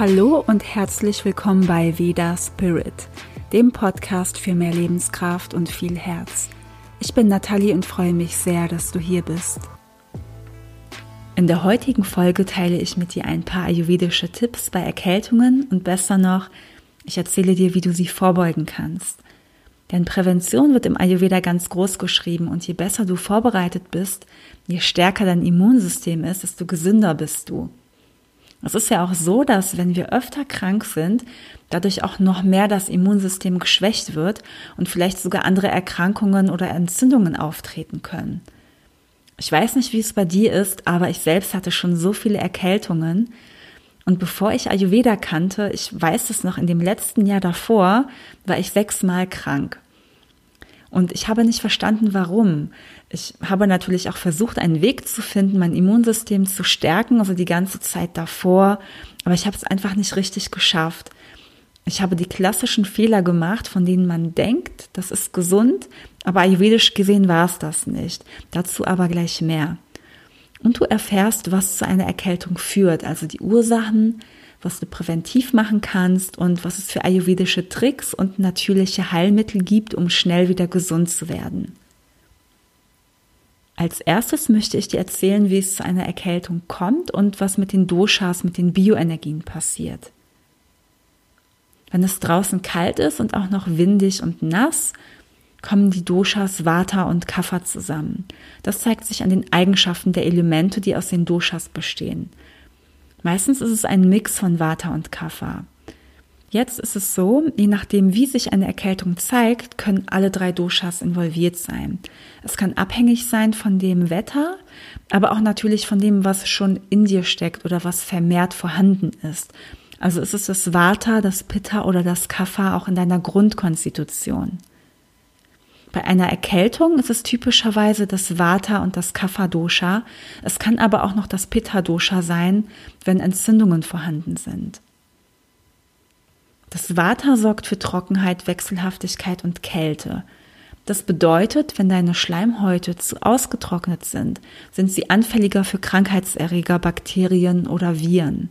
Hallo und herzlich willkommen bei Veda Spirit, dem Podcast für mehr Lebenskraft und viel Herz. Ich bin Nathalie und freue mich sehr, dass du hier bist. In der heutigen Folge teile ich mit dir ein paar ayurvedische Tipps bei Erkältungen und besser noch, ich erzähle dir, wie du sie vorbeugen kannst. Denn Prävention wird im Ayurveda ganz groß geschrieben und je besser du vorbereitet bist, je stärker dein Immunsystem ist, desto gesünder bist du. Es ist ja auch so, dass wenn wir öfter krank sind, dadurch auch noch mehr das Immunsystem geschwächt wird und vielleicht sogar andere Erkrankungen oder Entzündungen auftreten können. Ich weiß nicht, wie es bei dir ist, aber ich selbst hatte schon so viele Erkältungen. Und bevor ich Ayurveda kannte, ich weiß es noch, in dem letzten Jahr davor war ich sechsmal krank. Und ich habe nicht verstanden, warum. Ich habe natürlich auch versucht, einen Weg zu finden, mein Immunsystem zu stärken, also die ganze Zeit davor, aber ich habe es einfach nicht richtig geschafft. Ich habe die klassischen Fehler gemacht, von denen man denkt, das ist gesund, aber ayurvedisch gesehen war es das nicht. Dazu aber gleich mehr. Und du erfährst, was zu einer Erkältung führt, also die Ursachen, was du präventiv machen kannst und was es für ayurvedische Tricks und natürliche Heilmittel gibt, um schnell wieder gesund zu werden. Als erstes möchte ich dir erzählen, wie es zu einer Erkältung kommt und was mit den Doshas, mit den Bioenergien passiert. Wenn es draußen kalt ist und auch noch windig und nass, kommen die Doshas Vata und Kapha zusammen. Das zeigt sich an den Eigenschaften der Elemente, die aus den Doshas bestehen. Meistens ist es ein Mix von Vata und Kapha. Jetzt ist es so, je nachdem, wie sich eine Erkältung zeigt, können alle drei Doshas involviert sein. Es kann abhängig sein von dem Wetter, aber auch natürlich von dem, was schon in dir steckt oder was vermehrt vorhanden ist. Also ist es das Vata, das Pitta oder das Kapha auch in deiner Grundkonstitution. Bei einer Erkältung ist es typischerweise das Vata und das Kapha-Dosha. Es kann aber auch noch das Pitta-Dosha sein, wenn Entzündungen vorhanden sind. Das Vata sorgt für Trockenheit, Wechselhaftigkeit und Kälte. Das bedeutet, wenn deine Schleimhäute zu ausgetrocknet sind, sind sie anfälliger für Krankheitserreger, Bakterien oder Viren.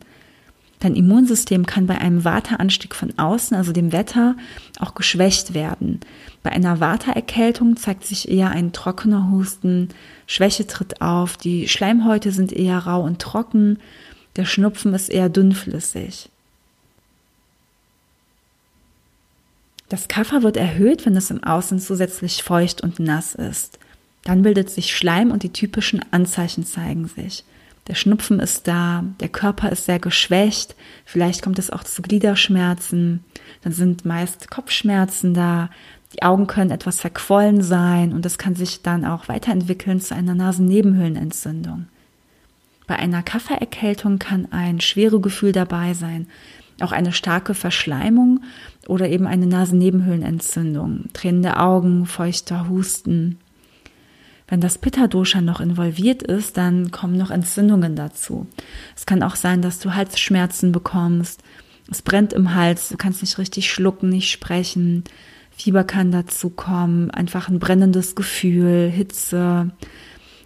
Dein Immunsystem kann bei einem Vata-Anstieg von außen, also dem Wetter, auch geschwächt werden. Bei einer Vata-Erkältung zeigt sich eher ein trockener Husten, Schwäche tritt auf, die Schleimhäute sind eher rau und trocken, der Schnupfen ist eher dünnflüssig. Das Kapha wird erhöht, wenn es im Außen zusätzlich feucht und nass ist. Dann bildet sich Schleim und die typischen Anzeichen zeigen sich. Der Schnupfen ist da, der Körper ist sehr geschwächt, vielleicht kommt es auch zu Gliederschmerzen, dann sind meist Kopfschmerzen da, die Augen können etwas verquollen sein und es kann sich dann auch weiterentwickeln zu einer Nasennebenhöhlenentzündung. Bei einer Kaffererkältung kann ein schwere Gefühl dabei sein, auch eine starke Verschleimung oder eben eine Nasennebenhöhlenentzündung, tränende Augen, feuchter Husten. Wenn das Pitta-Dosha noch involviert ist, dann kommen noch Entzündungen dazu. Es kann auch sein, dass du Halsschmerzen bekommst. Es brennt im Hals, du kannst nicht richtig schlucken, nicht sprechen. Fieber kann dazu kommen, einfach ein brennendes Gefühl, Hitze.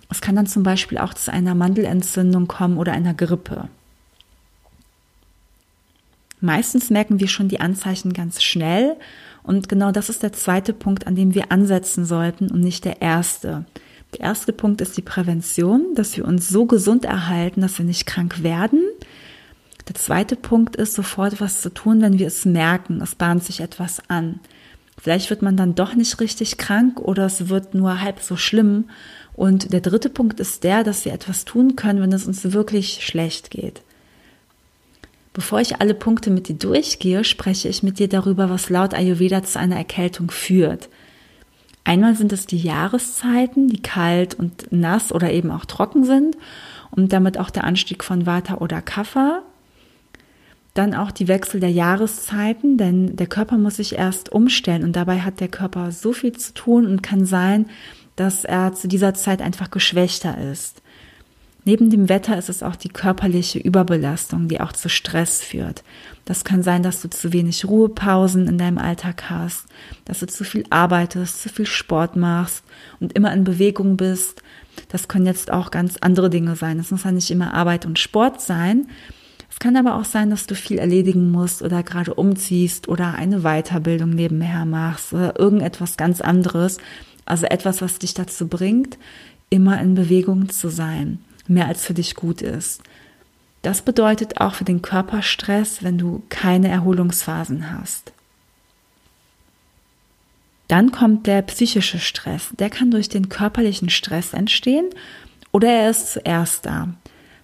Es kann dann zum Beispiel auch zu einer Mandelentzündung kommen oder einer Grippe. Meistens merken wir schon die Anzeichen ganz schnell und genau das ist der zweite Punkt, an dem wir ansetzen sollten und nicht der erste. Der erste Punkt ist die Prävention, dass wir uns so gesund erhalten, dass wir nicht krank werden. Der zweite Punkt ist sofort was zu tun, wenn wir es merken, es bahnt sich etwas an. Vielleicht wird man dann doch nicht richtig krank oder es wird nur halb so schlimm. Und der dritte Punkt ist der, dass wir etwas tun können, wenn es uns wirklich schlecht geht. Bevor ich alle Punkte mit dir durchgehe, spreche ich mit dir darüber, was laut Ayurveda zu einer Erkältung führt. Einmal sind es die Jahreszeiten, die kalt und nass oder eben auch trocken sind und damit auch der Anstieg von Vata oder Kapha. Dann auch die Wechsel der Jahreszeiten, denn der Körper muss sich erst umstellen und dabei hat der Körper so viel zu tun und kann sein, dass er zu dieser Zeit einfach geschwächter ist. Neben dem Wetter ist es auch die körperliche Überbelastung, die auch zu Stress führt. Das kann sein, dass du zu wenig Ruhepausen in deinem Alltag hast, dass du zu viel arbeitest, zu viel Sport machst und immer in Bewegung bist. Das können jetzt auch ganz andere Dinge sein. Es muss ja nicht immer Arbeit und Sport sein. Es kann aber auch sein, dass du viel erledigen musst oder gerade umziehst oder eine Weiterbildung nebenher machst oder irgendetwas ganz anderes. Also etwas, was dich dazu bringt, immer in Bewegung zu sein, mehr als für dich gut ist. Das bedeutet auch für den Körperstress, wenn du keine Erholungsphasen hast. Dann kommt der psychische Stress. Der kann durch den körperlichen Stress entstehen oder er ist zuerst da.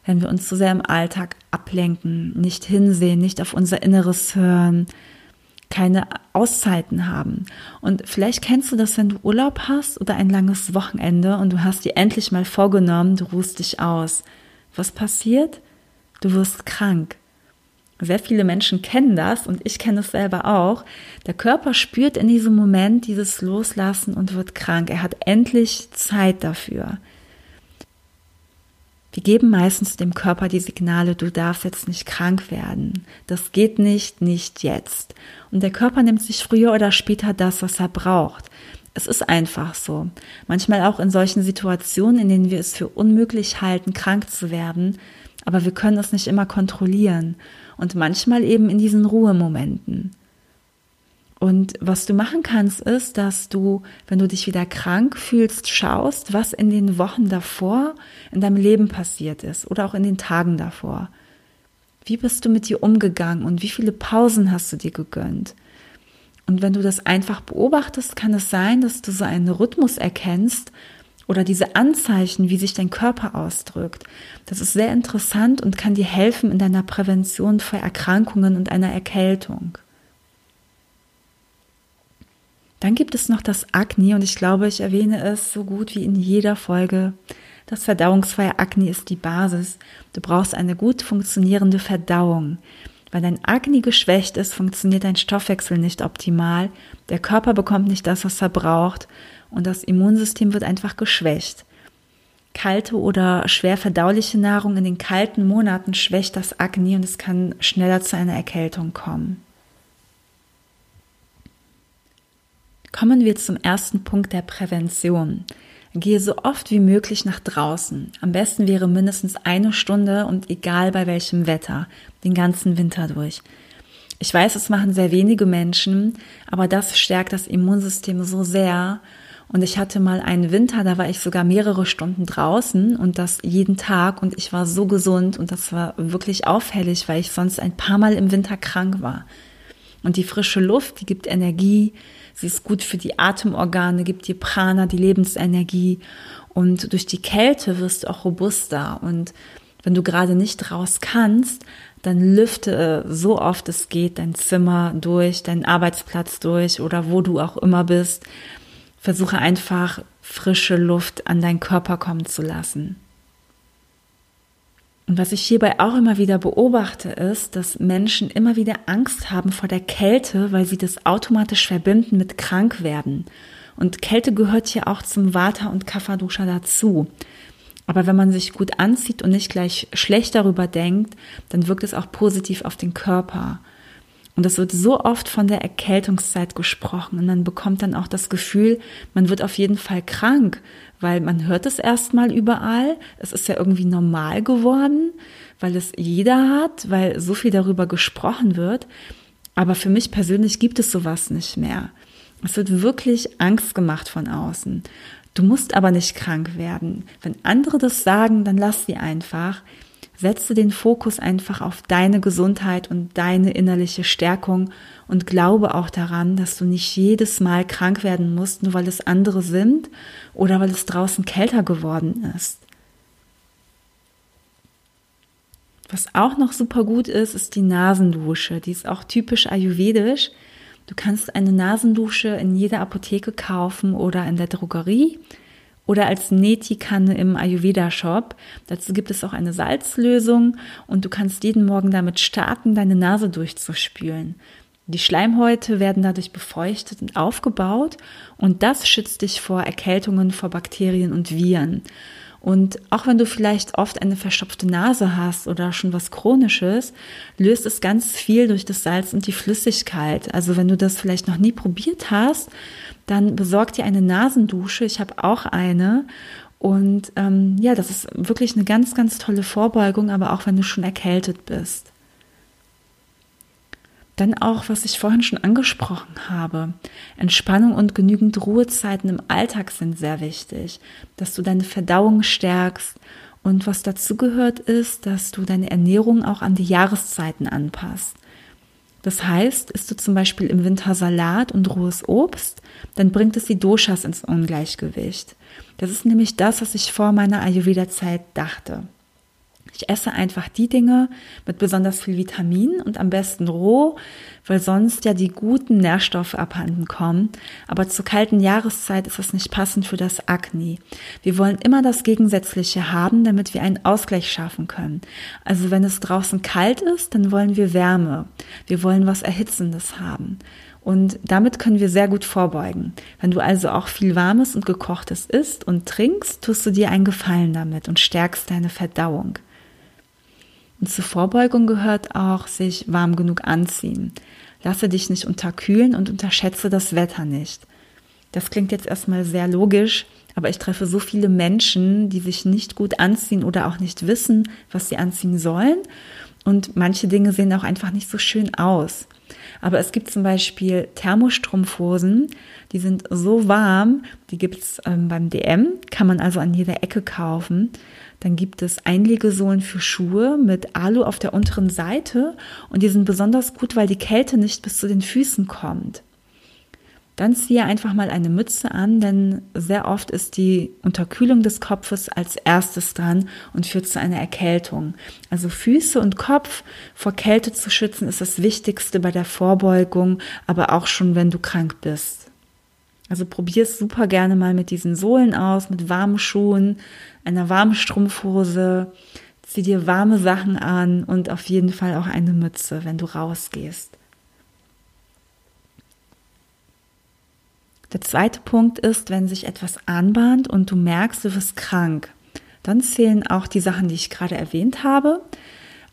Wenn wir uns zu sehr im Alltag ablenken, nicht hinsehen, nicht auf unser Inneres hören, keine Auszeiten haben. Und vielleicht kennst du das, wenn du Urlaub hast oder ein langes Wochenende und du hast dir endlich mal vorgenommen, du ruhst dich aus. Was passiert? Du wirst krank. Sehr viele Menschen kennen das und ich kenne es selber auch. Der Körper spürt in diesem Moment dieses Loslassen und wird krank. Er hat endlich Zeit dafür. Wir geben meistens dem Körper die Signale, du darfst jetzt nicht krank werden. Das geht nicht, nicht jetzt. Und der Körper nimmt sich früher oder später das, was er braucht. Es ist einfach so. Manchmal auch in solchen Situationen, in denen wir es für unmöglich halten, krank zu werden, aber wir können es nicht immer kontrollieren und manchmal eben in diesen Ruhemomenten. Und was du machen kannst, ist, dass du, wenn du dich wieder krank fühlst, schaust, was in den Wochen davor in deinem Leben passiert ist oder auch in den Tagen davor. Wie bist du mit dir umgegangen und wie viele Pausen hast du dir gegönnt? Und wenn du das einfach beobachtest, kann es sein, dass du so einen Rhythmus erkennst oder diese Anzeichen, wie sich dein Körper ausdrückt. Das ist sehr interessant und kann dir helfen in deiner Prävention vor Erkrankungen und einer Erkältung. Dann gibt es noch das Akne und ich glaube, ich erwähne es so gut wie in jeder Folge. Das verdauungsfreie Akne ist die Basis. Du brauchst eine gut funktionierende Verdauung. Weil dein Akne geschwächt ist, funktioniert dein Stoffwechsel nicht optimal. Der Körper bekommt nicht das, was er braucht und das Immunsystem wird einfach geschwächt. Kalte oder schwer verdauliche Nahrung in den kalten Monaten schwächt das Akne und es kann schneller zu einer Erkältung kommen. Kommen wir zum ersten Punkt der Prävention. Gehe so oft wie möglich nach draußen. Am besten wäre mindestens eine Stunde und egal bei welchem Wetter, den ganzen Winter durch. Ich weiß, es machen sehr wenige Menschen, aber das stärkt das Immunsystem so sehr und ich hatte mal einen Winter, da war ich sogar mehrere Stunden draußen und das jeden Tag und ich war so gesund und das war wirklich auffällig, weil ich sonst ein paar Mal im Winter krank war. Und die frische Luft, die gibt Energie, sie ist gut für die Atemorgane, gibt dir Prana, die Lebensenergie. Und durch die Kälte wirst du auch robuster. Und wenn du gerade nicht raus kannst, dann lüfte so oft es geht dein Zimmer durch, deinen Arbeitsplatz durch oder wo du auch immer bist, Versuche einfach frische Luft an deinen Körper kommen zu lassen. Und was ich hierbei auch immer wieder beobachte, ist, dass Menschen immer wieder Angst haben vor der Kälte, weil sie das automatisch verbinden mit krank werden. Und Kälte gehört hier auch zum Vata und Kapha-Dosha dazu. Aber wenn man sich gut anzieht und nicht gleich schlecht darüber denkt, dann wirkt es auch positiv auf den Körper. Und es wird so oft von der Erkältungszeit gesprochen und man bekommt dann auch das Gefühl, man wird auf jeden Fall krank, weil man hört es erstmal überall. Es ist ja irgendwie normal geworden, weil es jeder hat, weil so viel darüber gesprochen wird. Aber für mich persönlich gibt es sowas nicht mehr. Es wird wirklich Angst gemacht von außen. Du musst aber nicht krank werden. Wenn andere das sagen, dann lass sie einfach. Setze den Fokus einfach auf deine Gesundheit und deine innerliche Stärkung und glaube auch daran, dass du nicht jedes Mal krank werden musst, nur weil es andere sind oder weil es draußen kälter geworden ist. Was auch noch super gut ist, ist die Nasendusche. Die ist auch typisch ayurvedisch. Du kannst eine Nasendusche in jeder Apotheke kaufen oder in der Drogerie oder als Neti-Kanne im Ayurveda-Shop. Dazu gibt es auch eine Salzlösung und du kannst jeden Morgen damit starten, deine Nase durchzuspülen. Die Schleimhäute werden dadurch befeuchtet und aufgebaut und das schützt dich vor Erkältungen, vor Bakterien und Viren. Und auch wenn du vielleicht oft eine verstopfte Nase hast oder schon was Chronisches, löst es ganz viel durch das Salz und die Flüssigkeit. Also wenn du das vielleicht noch nie probiert hast, dann besorg dir eine Nasendusche. Ich habe auch eine. Und ähm, ja, das ist wirklich eine ganz, ganz tolle Vorbeugung, aber auch wenn du schon erkältet bist. Dann auch, was ich vorhin schon angesprochen habe. Entspannung und genügend Ruhezeiten im Alltag sind sehr wichtig, dass du deine Verdauung stärkst. Und was dazu gehört ist, dass du deine Ernährung auch an die Jahreszeiten anpasst. Das heißt, isst du zum Beispiel im Winter Salat und rohes Obst, dann bringt es die Doshas ins Ungleichgewicht. Das ist nämlich das, was ich vor meiner Ayurveda-Zeit dachte. Ich esse einfach die Dinge mit besonders viel Vitamin und am besten roh, weil sonst ja die guten Nährstoffe abhanden kommen. Aber zur kalten Jahreszeit ist das nicht passend für das Akne. Wir wollen immer das Gegensätzliche haben, damit wir einen Ausgleich schaffen können. Also wenn es draußen kalt ist, dann wollen wir Wärme. Wir wollen was Erhitzendes haben. Und damit können wir sehr gut vorbeugen. Wenn du also auch viel Warmes und Gekochtes isst und trinkst, tust du dir einen Gefallen damit und stärkst deine Verdauung. Und zur Vorbeugung gehört auch, sich warm genug anziehen. Lasse dich nicht unterkühlen und unterschätze das Wetter nicht. Das klingt jetzt erstmal sehr logisch, aber ich treffe so viele Menschen, die sich nicht gut anziehen oder auch nicht wissen, was sie anziehen sollen. Und manche Dinge sehen auch einfach nicht so schön aus. Aber es gibt zum Beispiel Thermostrumpfhosen, die sind so warm, die gibt's ähm, beim DM, kann man also an jeder Ecke kaufen. Dann gibt es Einlegesohlen für Schuhe mit Alu auf der unteren Seite und die sind besonders gut, weil die Kälte nicht bis zu den Füßen kommt. Dann ziehe einfach mal eine Mütze an, denn sehr oft ist die Unterkühlung des Kopfes als erstes dran und führt zu einer Erkältung. Also Füße und Kopf vor Kälte zu schützen ist das Wichtigste bei der Vorbeugung, aber auch schon, wenn du krank bist. Also probier es super gerne mal mit diesen Sohlen aus, mit warmen Schuhen, einer warmen Strumpfhose. Zieh dir warme Sachen an und auf jeden Fall auch eine Mütze, wenn du rausgehst. Der zweite Punkt ist, wenn sich etwas anbahnt und du merkst, du wirst krank, dann zählen auch die Sachen, die ich gerade erwähnt habe.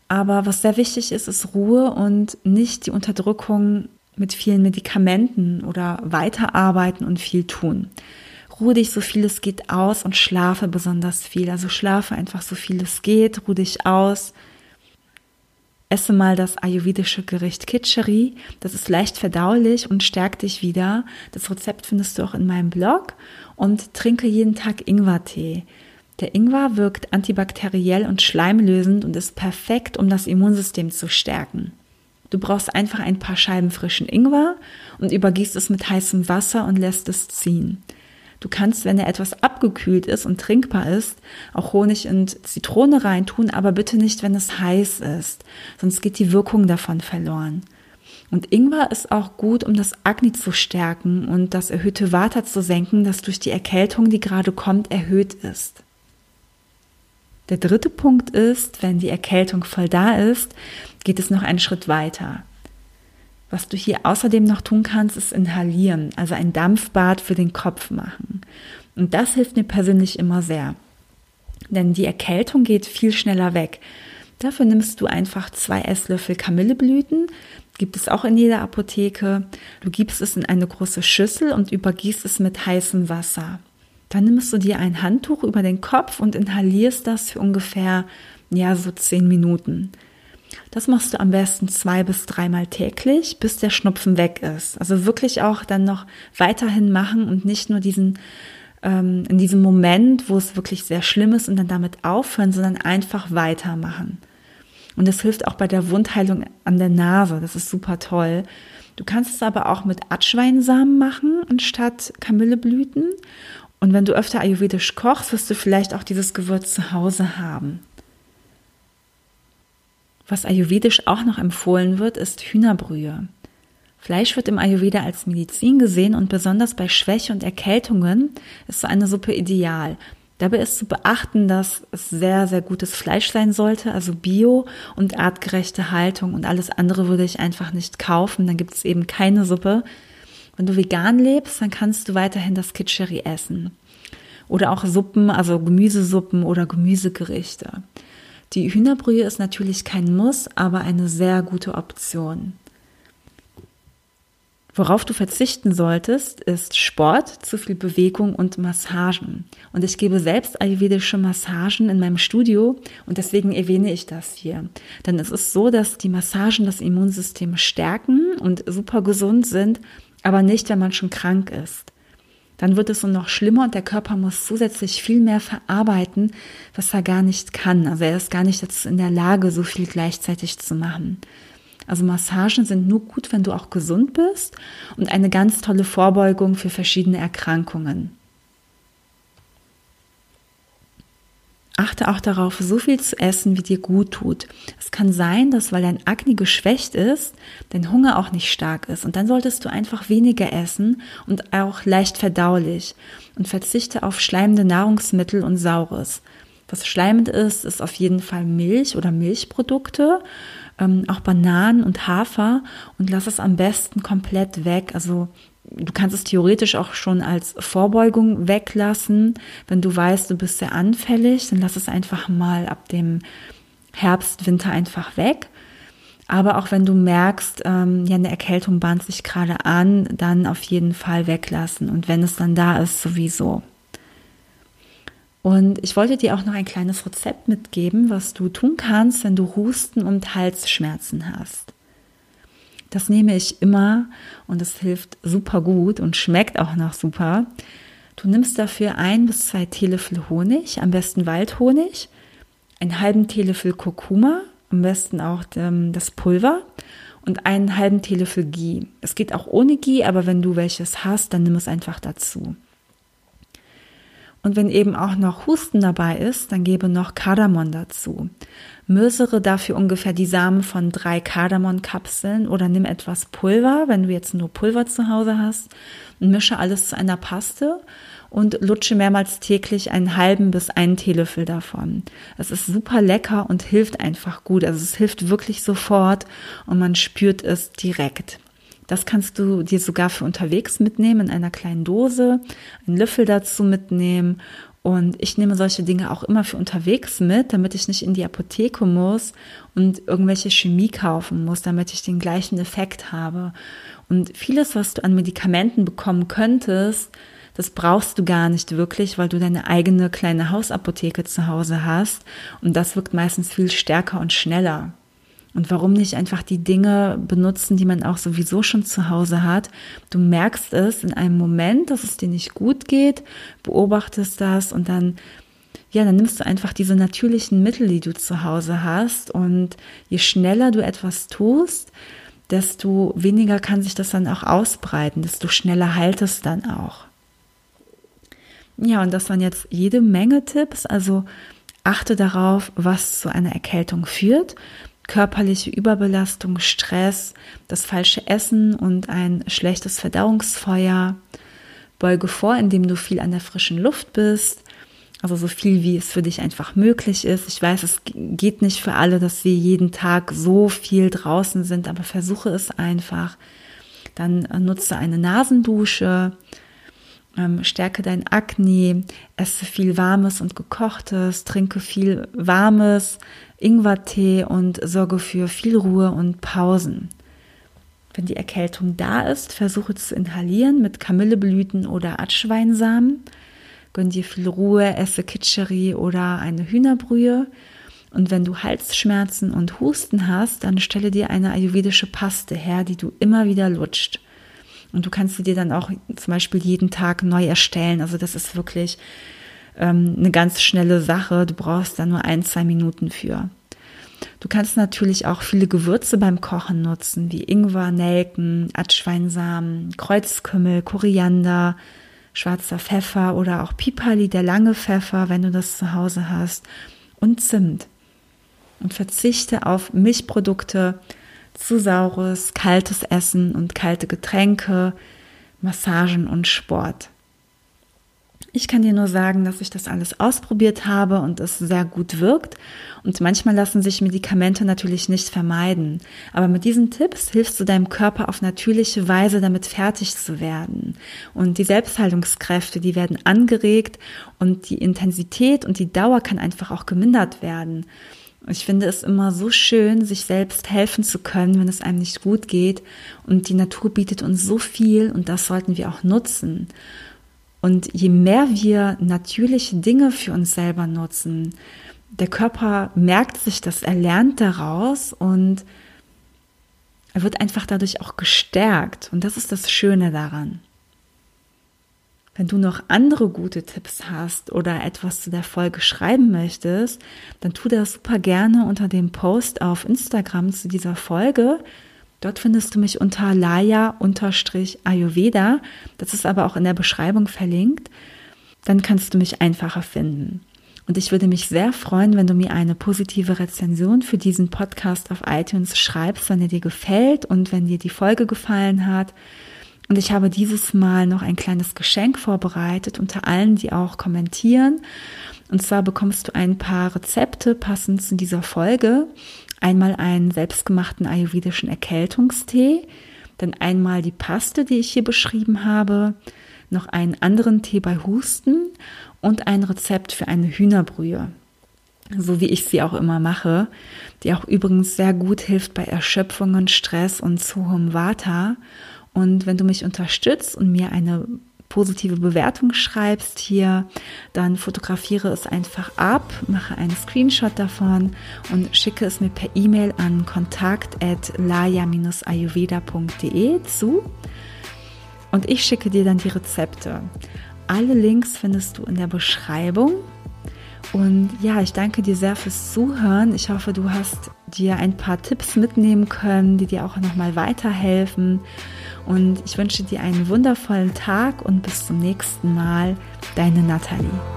Aber was sehr wichtig ist, ist Ruhe und nicht die Unterdrückung mit vielen Medikamenten oder weiterarbeiten und viel tun. Ruhe dich so viel es geht aus und schlafe besonders viel. Also schlafe einfach so viel es geht, ruhe dich aus. Esse mal das ayurvedische Gericht Kitcheri. Das ist leicht verdaulich und stärkt dich wieder. Das Rezept findest du auch in meinem Blog. Und trinke jeden Tag Ingwertee. Der Ingwer wirkt antibakteriell und schleimlösend und ist perfekt, um das Immunsystem zu stärken. Du brauchst einfach ein paar Scheiben frischen Ingwer und übergießt es mit heißem Wasser und lässt es ziehen. Du kannst, wenn er etwas abgekühlt ist und trinkbar ist, auch Honig und Zitrone reintun, aber bitte nicht, wenn es heiß ist, sonst geht die Wirkung davon verloren. Und Ingwer ist auch gut, um das Agni zu stärken und das erhöhte Vata zu senken, das durch die Erkältung, die gerade kommt, erhöht ist. Der dritte Punkt ist, wenn die Erkältung voll da ist, geht es noch einen Schritt weiter. Was du hier außerdem noch tun kannst, ist inhalieren, also ein Dampfbad für den Kopf machen. Und das hilft mir persönlich immer sehr. Denn die Erkältung geht viel schneller weg. Dafür nimmst du einfach zwei Esslöffel Kamilleblüten, gibt es auch in jeder Apotheke. Du gibst es in eine große Schüssel und übergießt es mit heißem Wasser. Dann nimmst du dir ein Handtuch über den Kopf und inhalierst das für ungefähr, ja, so zehn Minuten. Das machst du am besten zwei bis dreimal täglich, bis der Schnupfen weg ist. Also wirklich auch dann noch weiterhin machen und nicht nur diesen ähm, in diesem Moment, wo es wirklich sehr schlimm ist und dann damit aufhören, sondern einfach weitermachen. Und das hilft auch bei der Wundheilung an der Nase. Das ist super toll. Du kannst es aber auch mit Atschweinsamen machen anstatt Kamilleblüten. Und wenn du öfter ayurvedisch kochst, wirst du vielleicht auch dieses Gewürz zu Hause haben. Was ayurvedisch auch noch empfohlen wird, ist Hühnerbrühe. Fleisch wird im Ayurveda als Medizin gesehen und besonders bei Schwäche und Erkältungen ist so eine Suppe ideal. Dabei ist zu beachten, dass es sehr, sehr gutes Fleisch sein sollte, also bio und artgerechte Haltung und alles andere würde ich einfach nicht kaufen, dann gibt es eben keine Suppe. Wenn du vegan lebst, dann kannst du weiterhin das Kitscheri essen. Oder auch Suppen, also Gemüsesuppen oder Gemüsegerichte. Die Hühnerbrühe ist natürlich kein Muss, aber eine sehr gute Option. Worauf du verzichten solltest, ist Sport, zu viel Bewegung und Massagen. Und ich gebe selbst ayurvedische Massagen in meinem Studio und deswegen erwähne ich das hier. Denn es ist so, dass die Massagen das Immunsystem stärken und super gesund sind, aber nicht, wenn man schon krank ist. Dann wird es so noch schlimmer und der Körper muss zusätzlich viel mehr verarbeiten, was er gar nicht kann. Also er ist gar nicht dazu in der Lage, so viel gleichzeitig zu machen. Also Massagen sind nur gut, wenn du auch gesund bist und eine ganz tolle Vorbeugung für verschiedene Erkrankungen. Achte auch darauf, so viel zu essen, wie dir gut tut. Es kann sein, dass weil dein Akne geschwächt ist, dein Hunger auch nicht stark ist. Und dann solltest du einfach weniger essen und auch leicht verdaulich. Und verzichte auf schleimende Nahrungsmittel und Saures. Was schleimend ist, ist auf jeden Fall Milch oder Milchprodukte ähm, auch Bananen und Hafer und lass es am besten komplett weg. Also du kannst es theoretisch auch schon als Vorbeugung weglassen. Wenn du weißt, du bist sehr anfällig, dann lass es einfach mal ab dem Herbst, Winter einfach weg. Aber auch wenn du merkst, ähm, ja, eine Erkältung bahnt sich gerade an, dann auf jeden Fall weglassen. Und wenn es dann da ist, sowieso. Und ich wollte dir auch noch ein kleines Rezept mitgeben, was du tun kannst, wenn du Husten und Halsschmerzen hast. Das nehme ich immer und es hilft super gut und schmeckt auch noch super. Du nimmst dafür ein bis zwei Teelöffel Honig, am besten Waldhonig, einen halben Teelöffel Kurkuma, am besten auch ähm, das Pulver und einen halben Teelöffel Ghee. Es geht auch ohne Ghee, aber wenn du welches hast, dann nimm es einfach dazu. Und wenn eben auch noch Husten dabei ist, dann gebe noch Kardamom dazu. Mösere dafür ungefähr die Samen von drei Kardamomkapseln oder nimm etwas Pulver, wenn du jetzt nur Pulver zu Hause hast, und mische alles zu einer Paste und lutsche mehrmals täglich einen halben bis einen Teelöffel davon. Es ist super lecker und hilft einfach gut. Also es hilft wirklich sofort und man spürt es direkt. Das kannst du dir sogar für unterwegs mitnehmen in einer kleinen Dose, einen Löffel dazu mitnehmen. Und ich nehme solche Dinge auch immer für unterwegs mit, damit ich nicht in die Apotheke muss und irgendwelche Chemie kaufen muss, damit ich den gleichen Effekt habe. Und vieles, was du an Medikamenten bekommen könntest, das brauchst du gar nicht wirklich, weil du deine eigene kleine Hausapotheke zu Hause hast. Und das wirkt meistens viel stärker und schneller. Und warum nicht einfach die Dinge benutzen, die man auch sowieso schon zu Hause hat? Du merkst es in einem Moment, dass es dir nicht gut geht, beobachtest das und dann ja, dann nimmst du einfach diese natürlichen Mittel, die du zu Hause hast. Und je schneller du etwas tust, desto weniger kann sich das dann auch ausbreiten, desto schneller heilt es dann auch. Ja, und das waren jetzt jede Menge Tipps. Also achte darauf, was zu einer Erkältung führt körperliche Überbelastung, Stress, das falsche Essen und ein schlechtes Verdauungsfeuer. Beuge vor, indem du viel an der frischen Luft bist. Also so viel, wie es für dich einfach möglich ist. Ich weiß, es geht nicht für alle, dass wir jeden Tag so viel draußen sind, aber versuche es einfach. Dann äh, nutze eine Nasendusche, ähm, stärke dein Akne, esse viel Warmes und Gekochtes, trinke viel Warmes, Ingwertee und sorge für viel Ruhe und Pausen. Wenn die Erkältung da ist, versuche zu inhalieren mit Kamilleblüten oder Atschweinsamen. Gönn dir viel Ruhe, esse Kitscheri oder eine Hühnerbrühe. Und wenn du Halsschmerzen und Husten hast, dann stelle dir eine ayurvedische Paste her, die du immer wieder lutscht. Und du kannst sie dir dann auch zum Beispiel jeden Tag neu erstellen. Also das ist wirklich ähm, eine ganz schnelle Sache. Du brauchst da nur ein, zwei Minuten für. Du kannst natürlich auch viele Gewürze beim Kochen nutzen, wie Ingwer, Nelken, Atschweinsamen, Kreuzkümmel, Koriander, schwarzer Pfeffer oder auch Pipali, der lange Pfeffer, wenn du das zu Hause hast, und Zimt. Und verzichte auf Milchprodukte, zu saures, kaltes Essen und kalte Getränke, Massagen und Sport. Ich kann dir nur sagen, dass ich das alles ausprobiert habe und es sehr gut wirkt. Und manchmal lassen sich Medikamente natürlich nicht vermeiden. Aber mit diesen Tipps hilfst du deinem Körper auf natürliche Weise damit fertig zu werden. Und die Selbstheilungskräfte, die werden angeregt und die Intensität und die Dauer kann einfach auch gemindert werden. Ich finde es immer so schön, sich selbst helfen zu können, wenn es einem nicht gut geht. Und die Natur bietet uns so viel und das sollten wir auch nutzen. Und je mehr wir natürliche Dinge für uns selber nutzen, der Körper merkt sich das, er lernt daraus und er wird einfach dadurch auch gestärkt. Und das ist das Schöne daran. Wenn du noch andere gute Tipps hast oder etwas zu der Folge schreiben möchtest, dann tu das super gerne unter dem Post auf Instagram zu dieser Folge. Dort findest du mich unter Laya-Ayurveda. Das ist aber auch in der Beschreibung verlinkt. Dann kannst du mich einfacher finden. Und ich würde mich sehr freuen, wenn du mir eine positive Rezension für diesen Podcast auf iTunes schreibst, wenn er dir gefällt und wenn dir die Folge gefallen hat. Und ich habe dieses Mal noch ein kleines Geschenk vorbereitet unter allen, die auch kommentieren. Und zwar bekommst du ein paar Rezepte passend zu dieser Folge. Einmal einen selbstgemachten ayurvedischen Erkältungstee, dann einmal die Paste, die ich hier beschrieben habe, noch einen anderen Tee bei Husten und ein Rezept für eine Hühnerbrühe, so wie ich sie auch immer mache, die auch übrigens sehr gut hilft bei Erschöpfungen, Stress und zu hohem Vata. Und wenn du mich unterstützt und mir eine positive Bewertung schreibst hier, dann fotografiere es einfach ab, mache einen Screenshot davon und schicke es mir per E-Mail an kontakt@laya-ayurveda.de zu. Und ich schicke dir dann die Rezepte. Alle Links findest du in der Beschreibung. Und ja, ich danke dir sehr fürs Zuhören. Ich hoffe, du hast dir ein paar Tipps mitnehmen können, die dir auch nochmal weiterhelfen. Und ich wünsche dir einen wundervollen Tag und bis zum nächsten Mal. Deine Nathalie.